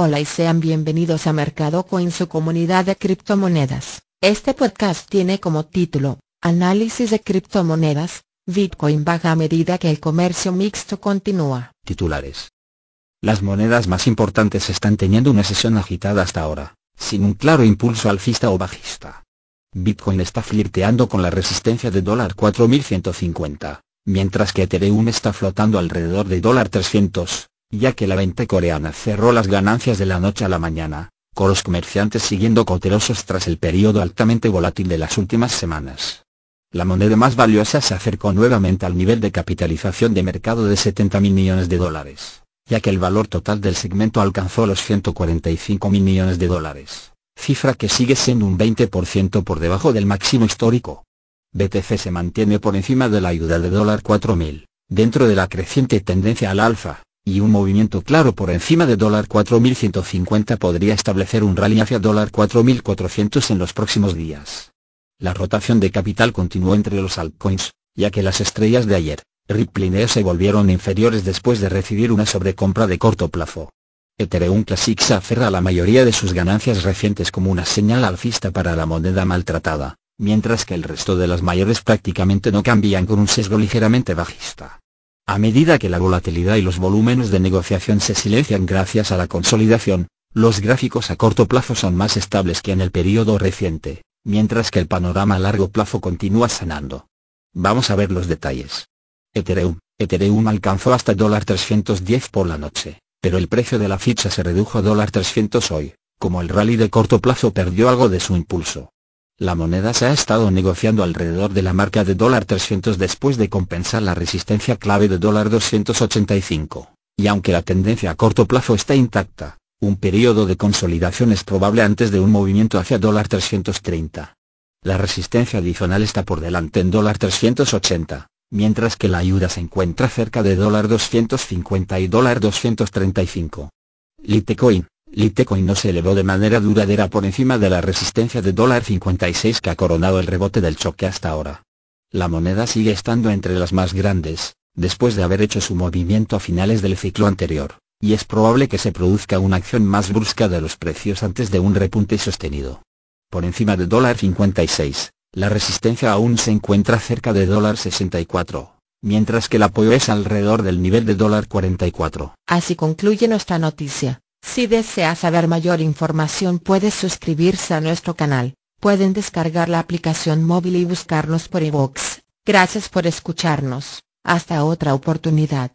Hola y sean bienvenidos a Mercado Coin su comunidad de criptomonedas. Este podcast tiene como título, Análisis de criptomonedas, Bitcoin baja a medida que el comercio mixto continúa. Titulares. Las monedas más importantes están teniendo una sesión agitada hasta ahora, sin un claro impulso alcista o bajista. Bitcoin está flirteando con la resistencia de dólar 4150, mientras que Ethereum está flotando alrededor de dólar 300, ya que la venta coreana cerró las ganancias de la noche a la mañana, con los comerciantes siguiendo cautelosos tras el periodo altamente volátil de las últimas semanas. La moneda más valiosa se acercó nuevamente al nivel de capitalización de mercado de 70 mil millones de dólares, ya que el valor total del segmento alcanzó los 145 mil millones de dólares, cifra que sigue siendo un 20% por debajo del máximo histórico. BTC se mantiene por encima de la ayuda de dólar 4000, dentro de la creciente tendencia al alfa, y un movimiento claro por encima de dólar 4150 podría establecer un rally hacia dólar 4400 en los próximos días. La rotación de capital continuó entre los altcoins, ya que las estrellas de ayer, Ripple y se volvieron inferiores después de recibir una sobrecompra de corto plazo. Ethereum Classic se aferra a la mayoría de sus ganancias recientes como una señal alcista para la moneda maltratada, mientras que el resto de las mayores prácticamente no cambian con un sesgo ligeramente bajista. A medida que la volatilidad y los volúmenes de negociación se silencian gracias a la consolidación, los gráficos a corto plazo son más estables que en el periodo reciente, mientras que el panorama a largo plazo continúa sanando. Vamos a ver los detalles. Ethereum, Ethereum alcanzó hasta $310 por la noche, pero el precio de la ficha se redujo a $300 hoy, como el rally de corto plazo perdió algo de su impulso. La moneda se ha estado negociando alrededor de la marca de dólar 300 después de compensar la resistencia clave de dólar 285, y aunque la tendencia a corto plazo está intacta, un periodo de consolidación es probable antes de un movimiento hacia dólar 330. La resistencia adicional está por delante en dólar 380, mientras que la ayuda se encuentra cerca de dólar 250 y dólar 235. Litecoin, Litecoin no se elevó de manera duradera por encima de la resistencia de $56 que ha coronado el rebote del choque hasta ahora. La moneda sigue estando entre las más grandes, después de haber hecho su movimiento a finales del ciclo anterior, y es probable que se produzca una acción más brusca de los precios antes de un repunte sostenido. Por encima de $56, la resistencia aún se encuentra cerca de $64, mientras que el apoyo es alrededor del nivel de $44. Así concluye nuestra noticia. Si desea saber mayor información puede suscribirse a nuestro canal, pueden descargar la aplicación móvil y buscarnos por iVoox. Gracias por escucharnos, hasta otra oportunidad.